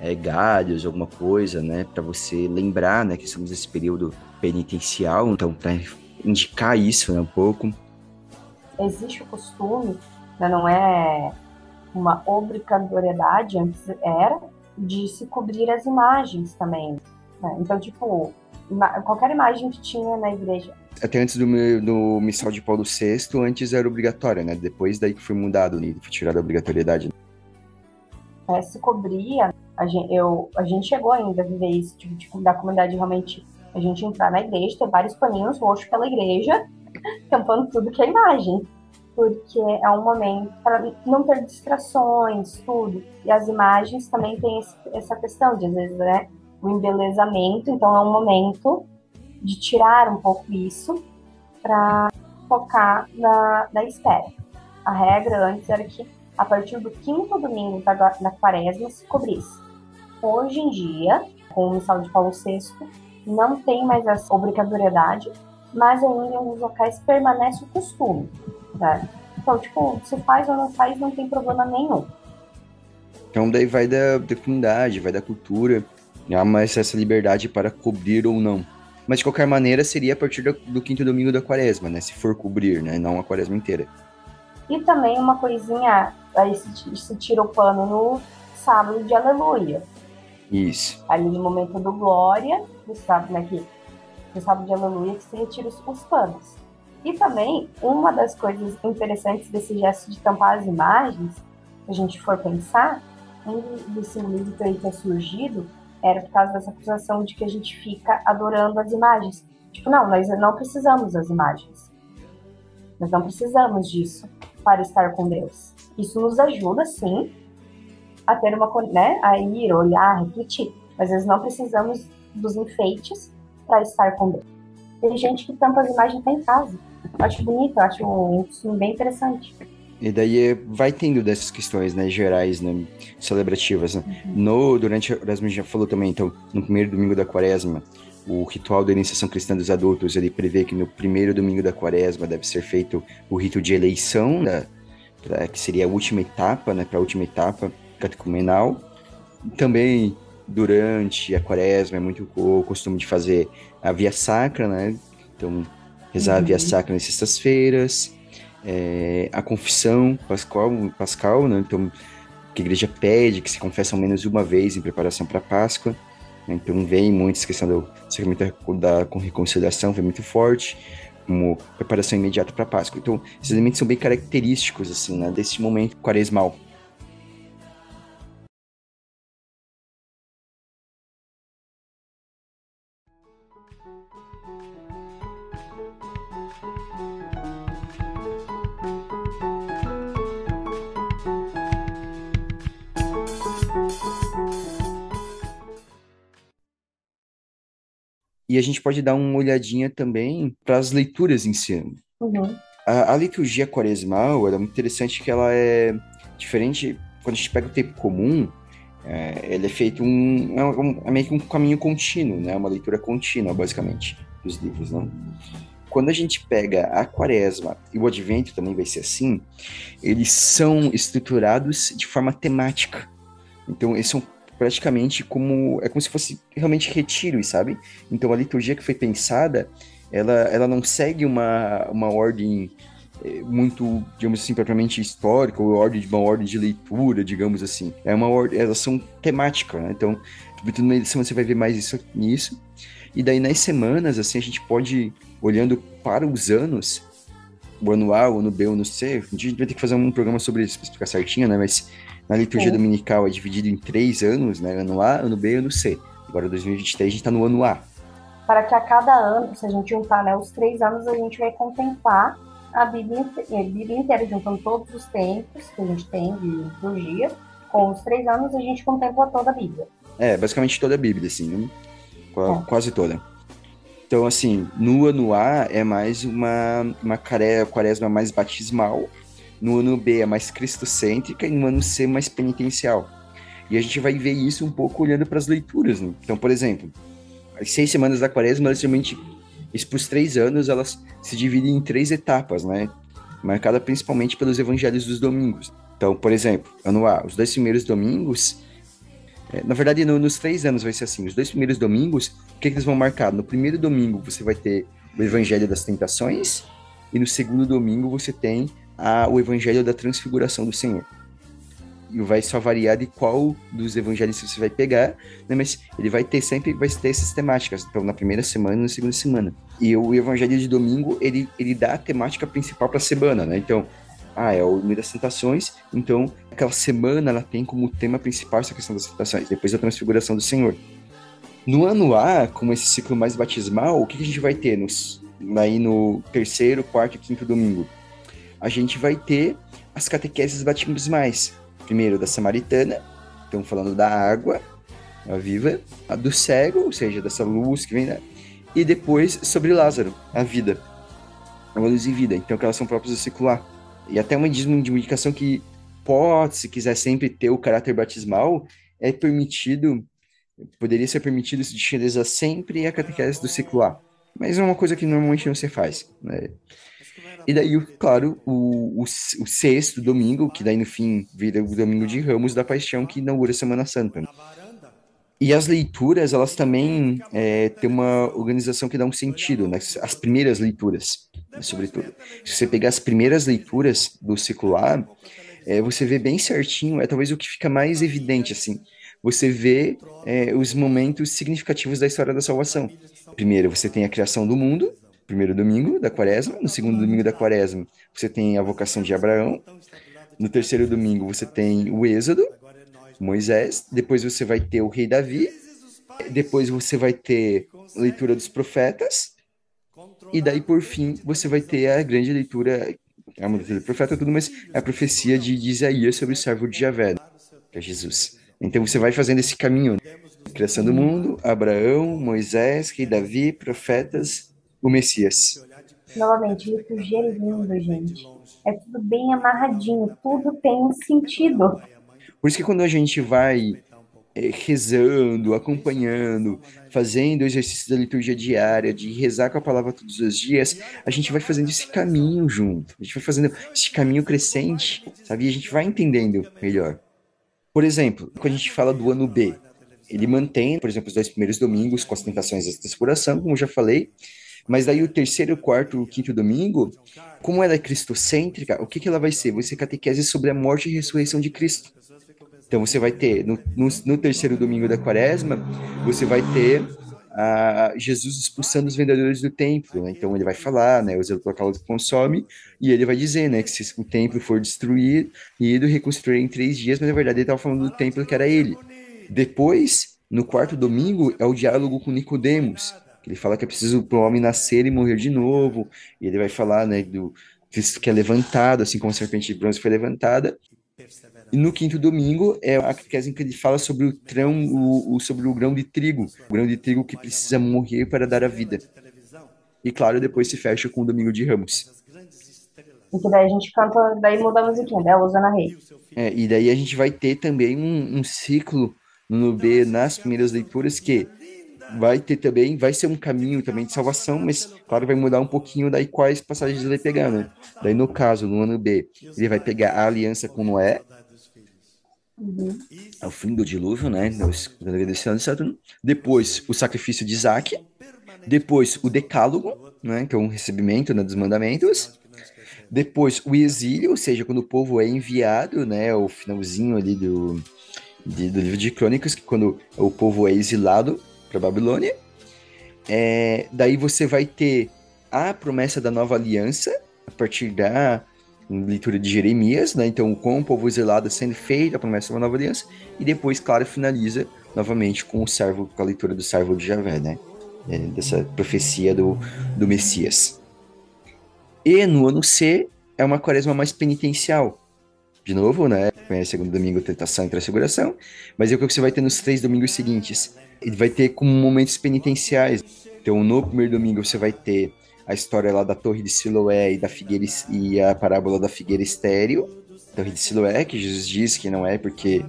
S1: é, galhos, alguma coisa, né, para você lembrar, né, que estamos nesse período penitencial, então para indicar isso, né, um pouco.
S2: Existe o costume, né, não é uma obrigatoriedade, antes era, de se cobrir as imagens também. Né? Então, tipo, qualquer imagem que tinha na igreja
S1: até antes do, do missal de Paulo VI, antes era obrigatória, né? Depois daí que foi mudado, né? foi tirada a obrigatoriedade.
S2: É, se cobria, a gente, eu, a gente chegou ainda a viver isso, tipo, tipo, da comunidade realmente, a gente entrar na igreja, ter vários paninhos roxos pela igreja, tampando tudo que é imagem. Porque é um momento para não ter distrações, tudo. E as imagens também têm esse, essa questão de, às vezes, né? O embelezamento, então é um momento de tirar um pouco isso para focar na, na espera. A regra antes era que a partir do quinto domingo da, da quaresma se cobrisse. Hoje em dia, com o missal de Paulo VI, não tem mais essa obrigatoriedade, mas ainda em alguns locais permanece o costume. Né? Então, tipo, se faz ou não faz, não tem problema nenhum.
S1: Então daí vai da, da comunidade, vai da cultura, há mais essa liberdade para cobrir ou não. Mas de qualquer maneira seria a partir do, do quinto domingo da quaresma, né? Se for cobrir, né? Não a quaresma inteira.
S2: E também uma coisinha, aí se, se tira o pano no sábado de aleluia.
S1: Isso.
S2: Ali no momento do glória, no sábado, né, que, no sábado de aleluia, que se retira os, os panos. E também, uma das coisas interessantes desse gesto de tampar as imagens, se a gente for pensar, um dos simbolismos que aí ter surgido era por causa dessa acusação de que a gente fica adorando as imagens. Tipo, não, nós não precisamos das imagens. Nós não precisamos disso para estar com Deus. Isso nos ajuda, sim, a ter uma, né, a ir, olhar, refletir. Mas nós não precisamos dos enfeites para estar com Deus. Tem gente que tampa as imagens até em casa. Eu acho bonito, eu acho um bem interessante.
S1: E daí vai tendo dessas questões, né, gerais, né, celebrativas. Né? Uhum. No, durante, a Erasmo já falou também, então, no primeiro domingo da quaresma, o ritual da iniciação cristã dos adultos, ele prevê que no primeiro domingo da quaresma deve ser feito o rito de eleição, né, pra, que seria a última etapa, né, para a última etapa catecumenal. Também durante a quaresma é muito o costume de fazer a via sacra, né, então rezar uhum. a via uhum. sacra nas sextas-feiras, é, a confissão pascal, pascal né? Então, que a igreja pede que se confesse ao menos uma vez em preparação para a Páscoa. Né? Então, vem muito essa questão do sacramento da, com reconciliação, vem muito forte, como preparação imediata para a Páscoa. Então, esses elementos são bem característicos, assim, né? Desse momento quaresmal. E a gente pode dar uma olhadinha também para as leituras em si. Uhum. A, a, liturgia quaresmal é muito interessante que ela é diferente. Quando a gente pega o tempo comum, é, ele é feito um, é, um, é meio que um caminho contínuo, né? Uma leitura contínua, basicamente, dos livros, né? Quando a gente pega a quaresma e o advento também vai ser assim, eles são estruturados de forma temática. Então, eles são praticamente como é como se fosse realmente retiros, sabe? Então a liturgia que foi pensada, ela, ela não segue uma, uma ordem eh, muito, digamos assim, propriamente histórica, ou ordem de uma ordem de leitura, digamos assim. É uma ordem, elas são temáticas, né? Então, numa edição você vai ver mais isso nisso. E daí nas semanas, assim, a gente pode olhando para os anos, o ano A, o ano B, o ano C, a gente vai ter que fazer um programa sobre isso, pra explicar certinho, né? Mas na liturgia dominical é dividido em três anos, né? Ano A, ano B e ano C. Agora, 2023, a gente está no ano A.
S2: Para que a cada ano, se a gente juntar né, os três anos, a gente vai contemplar a Bíblia, a Bíblia inteira, juntando todos os tempos que a gente tem de liturgia. Com os três anos, a gente contempla toda a Bíblia.
S1: É, basicamente toda a Bíblia, assim, né? Qu é. Quase toda. Então, assim, no ano A é mais uma, uma quaresma mais batismal, no ano B é mais cristocêntrica e no ano C mais penitencial. E a gente vai ver isso um pouco olhando para as leituras. Né? Então, por exemplo, as seis semanas da quaresma, elas realmente, isso os três anos, elas se dividem em três etapas, né? Marcada principalmente pelos evangelhos dos domingos. Então, por exemplo, ano A, os dois primeiros domingos, é, na verdade, no, nos três anos vai ser assim, os dois primeiros domingos, o que, que eles vão marcar? No primeiro domingo você vai ter o evangelho das tentações, e no segundo domingo você tem a, o evangelho da transfiguração do Senhor. E vai só variar de qual dos evangelhos você vai pegar, né? mas ele vai ter sempre vai ter essas temáticas, então na primeira semana e na segunda semana. E o evangelho de domingo, ele, ele dá a temática principal para a semana, né? Então, ah, é o meio das tentações, então aquela semana ela tem como tema principal essa questão das tentações, depois a transfiguração do Senhor. No ano A, como esse ciclo mais batismal, o que, que a gente vai ter nos, aí no terceiro, quarto e quinto domingo? A gente vai ter as catequeses batismais. Primeiro da samaritana, estamos falando da água, a viva, a do cego, ou seja, dessa luz que vem, né? E depois sobre Lázaro, a vida. A luz e vida, então que elas são próprias do secular. E até uma indicação que pode, se quiser sempre ter o caráter batismal, é permitido, poderia ser permitido se utilizar sempre a catequese do ciclo A. Mas é uma coisa que normalmente não se faz, né? E daí, claro, o, o, o, sexto domingo, que daí no fim vira o domingo de Ramos da Paixão, que inaugura a Semana Santa. E as leituras, elas também é, têm uma organização que dá um sentido, né? As primeiras leituras, né, sobretudo. Se você pegar as primeiras leituras do A, é, você vê bem certinho, é talvez o que fica mais evidente, assim. Você vê é, os momentos significativos da história da salvação. Primeiro, você tem a criação do mundo, primeiro domingo da quaresma. No segundo domingo da quaresma, você tem a vocação de Abraão. No terceiro domingo, você tem o Êxodo, Moisés, depois você vai ter o rei Davi, depois você vai ter a leitura dos profetas, e daí por fim você vai ter a grande leitura, é uma leitura do profeta tudo, mas é a profecia de, de Isaías sobre o servo de Javé, que é Jesus. Então você vai fazendo esse caminho, né? criação do mundo, Abraão, Moisés, rei Davi, profetas, o Messias.
S2: Novamente, liturgia é lindo, gente. É tudo bem amarradinho, tudo tem um sentido.
S1: Por isso que quando a gente vai é, rezando, acompanhando, fazendo o exercício da liturgia diária, de rezar com a palavra todos os dias, a gente vai fazendo esse caminho junto. A gente vai fazendo esse caminho crescente, sabe? E a gente vai entendendo melhor. Por exemplo, quando a gente fala do ano B, ele mantém, por exemplo, os dois primeiros domingos com as tentações da exploração, como já falei, mas daí o terceiro, quarto, o quinto domingo, como ela é cristocêntrica, o que, que ela vai ser? Ser catequese sobre a morte e ressurreição de Cristo. Então você vai ter, no, no, no terceiro domingo da quaresma, você vai ter a Jesus expulsando os vendedores do templo. Né? Então ele vai falar, né, o zelo local consome, e ele vai dizer, né, que se o templo for destruído ido reconstruir em três dias, mas na verdade ele estava falando do templo que era ele. Depois, no quarto domingo, é o diálogo com Nicodemos. Ele fala que é preciso para o homem nascer e morrer de novo. E ele vai falar, né, do Cristo que é levantado, assim como a serpente de bronze foi levantada. E no quinto domingo é a catequese que ele fala sobre o, trão, o, o, sobre o grão de trigo, o grão de trigo que precisa morrer para dar a vida. E claro, depois se fecha com o domingo de Ramos.
S2: E que daí a gente canta, daí muda a musiquinha, né? Usando a rei.
S1: É, e daí a gente vai ter também um, um ciclo no B nas primeiras leituras que vai ter também, vai ser um caminho também de salvação, mas claro, vai mudar um pouquinho daí quais passagens ele vai pegar, né? Daí no caso, no ano B, ele vai pegar a aliança com Noé, uhum. ao fim do dilúvio, né? Saturno. Depois, o sacrifício de Isaac. Depois, o decálogo, né? Que é um recebimento né, dos mandamentos. Depois, o exílio, ou seja, quando o povo é enviado, né? O finalzinho ali do, de, do livro de Crônicas, que quando o povo é exilado para Babilônia. É, daí você vai ter a promessa da nova aliança, a partir da leitura de Jeremias, né? Então, com o povo exilado sendo feita a promessa da nova aliança, e depois, claro, finaliza novamente com o servo, com a leitura do servo de Javé, né? É, dessa profecia do, do Messias. E no ano C é uma quaresma mais penitencial. De novo, né? Segundo domingo, tentação e transfiguração. Mas é o que você vai ter nos três domingos seguintes ele vai ter como momentos penitenciais. Então, no primeiro domingo você vai ter a história lá da Torre de Siloé e da figueira e a parábola da figueira estéreo. Torre de Siloé, que Jesus diz que não é porque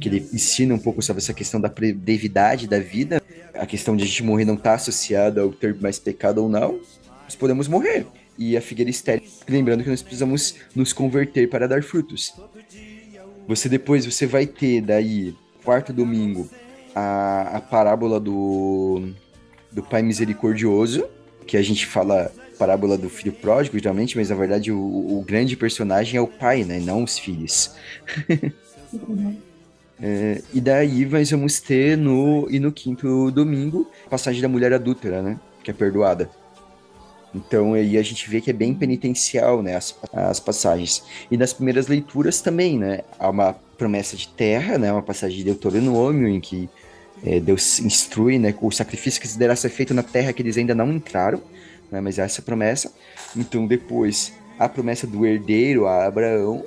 S1: que ele ensina um pouco sobre essa questão da brevidade da vida, a questão de a gente morrer não está associada ao ter mais pecado ou não, nós podemos morrer. E a figueira estéreo, lembrando que nós precisamos nos converter para dar frutos. Você depois você vai ter daí quarto domingo a, a parábola do, do Pai Misericordioso, que a gente fala parábola do filho pródigo, geralmente, mas na verdade o, o grande personagem é o pai, né? Não os filhos. é, e daí nós vamos ter no, e no quinto domingo a passagem da mulher adúltera, né? Que é perdoada. Então aí a gente vê que é bem penitencial, né? As, as passagens. E nas primeiras leituras também, né? Há uma promessa de terra, né? Uma passagem de Deuteronômio em que é, Deus instrui, né, o sacrifício que deverá ser feito na terra que eles ainda não entraram, né, mas essa é a promessa. Então, depois, a promessa do herdeiro a Abraão,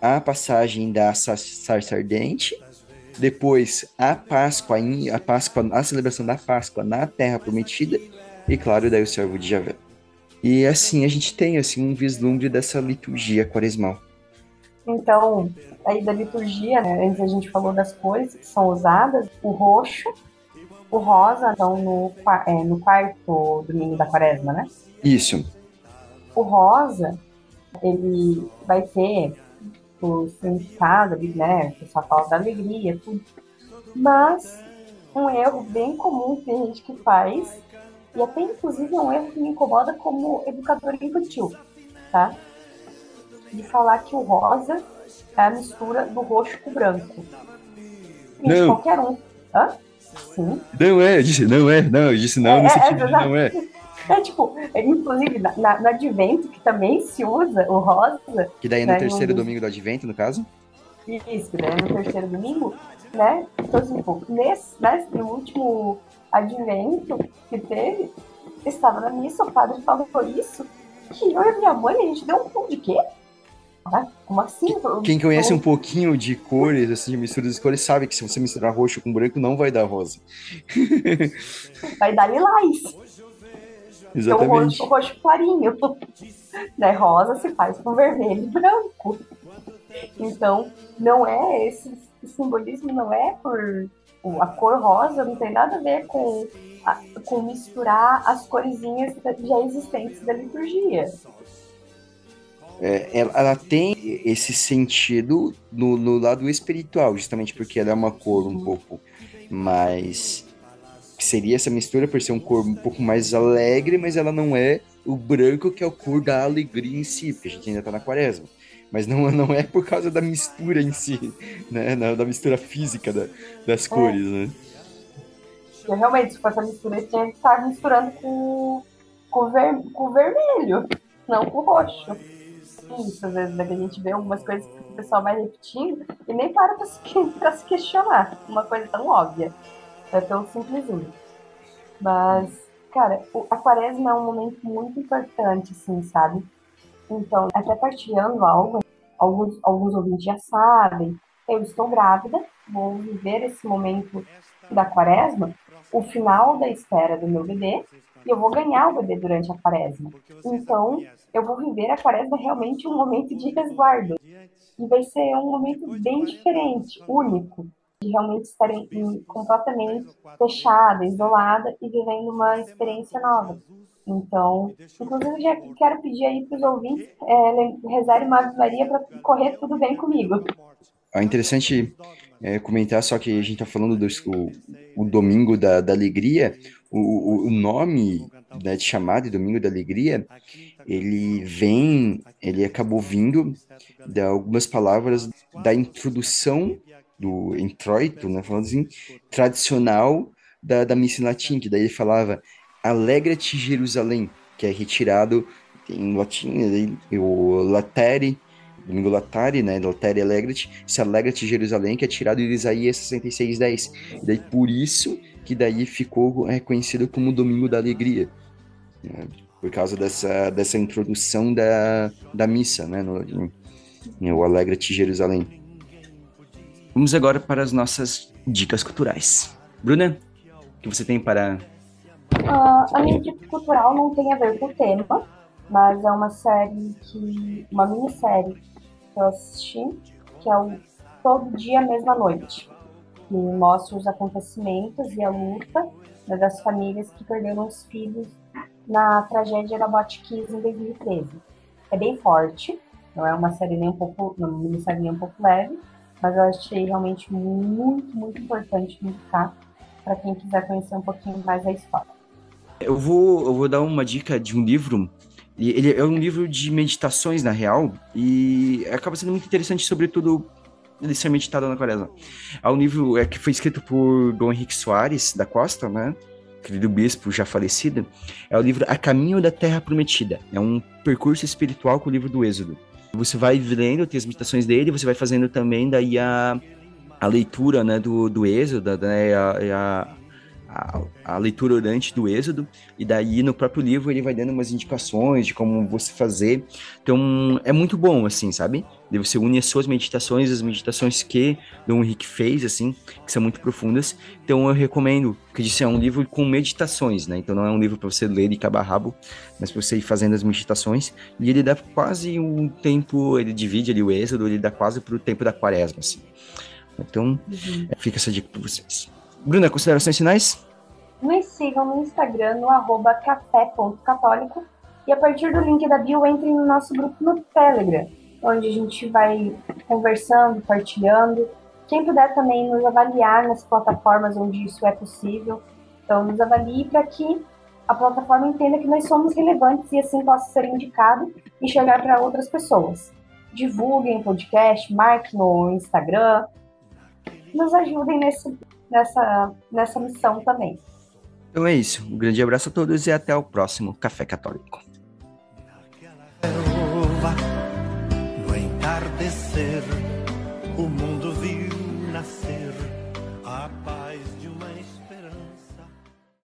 S1: a passagem da sarça ardente, depois a Páscoa, a Páscoa, a celebração da Páscoa na Terra Prometida, e claro, daí o servo de Javé. E assim a gente tem assim um vislumbre dessa liturgia quaresmal.
S2: Então, aí da liturgia, né, antes a gente falou das cores que são usadas, o roxo, o rosa, então no, é, no quarto domingo da quaresma, né?
S1: Isso.
S2: O rosa, ele vai ter o significado né? O pessoal fala da alegria, tudo. Mas um erro bem comum que tem gente que faz, e até inclusive é um erro que me incomoda como educadora infantil, tá? De falar que o rosa é a mistura do roxo com o branco. Gente, não. qualquer um. Hã?
S1: Sim. Não é, eu disse não é, não, eu disse não é, no sentido é, de não é.
S2: É tipo, inclusive na, na, no advento, que também se usa o rosa.
S1: Que daí é no né, terceiro no... domingo do advento, no caso?
S2: Isso, que daí é no terceiro domingo, né? Então, tipo, nesse, nesse no último advento que teve, estava na missa, o padre falou isso, que eu e minha mãe, a gente deu um pão de quê? Ah, como assim?
S1: Quem conhece um pouquinho de cores, assim, de mistura de cores, sabe que se você misturar roxo com branco, não vai dar rosa.
S2: Vai dar lilás.
S1: Exatamente. Então, o
S2: roxo, roxo clarinho. Né? Rosa se faz com vermelho e branco. Então, não é esse simbolismo, não é por a cor rosa, não tem nada a ver com, a, com misturar as coresinhas já existentes da liturgia.
S1: É, ela, ela, tem esse sentido no, no, lado espiritual, justamente porque ela é uma cor um pouco mais. Seria essa mistura por ser um cor um pouco mais alegre, mas ela não é o branco que é o cor da alegria em si, porque a gente ainda tá na quaresma. Mas não, não é por causa da mistura em si, né? Da, mistura física da, das é. cores, né?
S2: realmente, se fosse a mistura, tinha que estar misturando com, com, ver, com vermelho, não com roxo isso, às vezes, né, que a gente vê algumas coisas que o pessoal vai repetindo e nem para pra se, pra se questionar. Uma coisa tão óbvia. É tão simplesinho. Mas, cara, a quaresma é um momento muito importante, assim, sabe? Então, até partilhando algo, alguns, alguns ouvintes já sabem, eu estou grávida, vou viver esse momento da quaresma, o final da espera do meu bebê, e eu vou ganhar o bebê durante a quaresma. Então, eu vou viver a quaresma realmente um momento de resguardo. E vai ser um momento bem diferente, único, de realmente estar completamente fechada, isolada e vivendo uma experiência nova. Então, inclusive, já quero pedir aí para os ouvintes é, rezarem uma Maria para correr tudo bem comigo.
S1: É interessante é, comentar, só que a gente está falando do o, o domingo da, da alegria, o, o nome né, de chamada Domingo da Alegria, ele vem, ele acabou vindo de algumas palavras da introdução do introito, né, falando assim, tradicional da, da missa em latim, que daí ele falava Alegra-te Jerusalém, que é retirado em latim, o latere, domingo latare, né, latere alegra-te, se alegra-te Jerusalém, que é tirado de Isaías 66:10. E daí por isso que daí ficou reconhecido como Domingo da Alegria, né? por causa dessa, dessa introdução da, da missa, né, no, no, o Alegra-te Jerusalém. Vamos agora para as nossas dicas culturais. Bruna, o que você tem para...
S2: Uh, a minha dica cultural não tem a ver com o tema, mas é uma série que... uma minissérie que eu assisti, que é o Todo Dia, Mesma Noite que mostra os acontecimentos e a luta né, das famílias que perderam os filhos na tragédia da Botkiss em 2013. É bem forte, não é uma série nem um pouco, uma minissérie nem um pouco leve, mas eu achei realmente muito, muito importante indicar para quem quiser conhecer um pouquinho mais a história.
S1: Eu vou, eu vou dar uma dica de um livro. Ele é um livro de meditações, na real, e acaba sendo muito interessante, sobretudo inicialmente está na quaresma. Há um livro é, que foi escrito por Dom Henrique Soares da Costa, né? Querido bispo já falecido, é o livro A Caminho da Terra Prometida. É um percurso espiritual com o livro do Êxodo. Você vai lendo, tem as meditações dele, você vai fazendo também daí a, a leitura né, do, do Êxodo, né, a, a, a, a, leitura orante do Êxodo, e daí no próprio livro ele vai dando umas indicações de como você fazer. Então é muito bom, assim, sabe? Daí você une as suas meditações, as meditações que Dom Henrique fez, assim, que são muito profundas. Então eu recomendo, que disse é um livro com meditações, né? Então não é um livro para você ler de cabo a rabo, mas para você ir fazendo as meditações. E ele dá quase um tempo, ele divide ali o Êxodo, ele dá quase para o tempo da quaresma, assim. Então, uhum. fica essa dica para vocês. Bruna, considerações finais?
S2: Me sigam no Instagram, no arroba café.católico. E a partir do link da bio, entrem no nosso grupo no Telegram, onde a gente vai conversando, partilhando. Quem puder também nos avaliar nas plataformas onde isso é possível. Então, nos avalie para que a plataforma entenda que nós somos relevantes e assim possa ser indicado e chegar para outras pessoas. Divulguem o podcast, marquem no Instagram, nos ajudem nesse, nessa, nessa missão também.
S1: Então é isso. Um grande abraço a todos e até o próximo Café Católico. No entardecer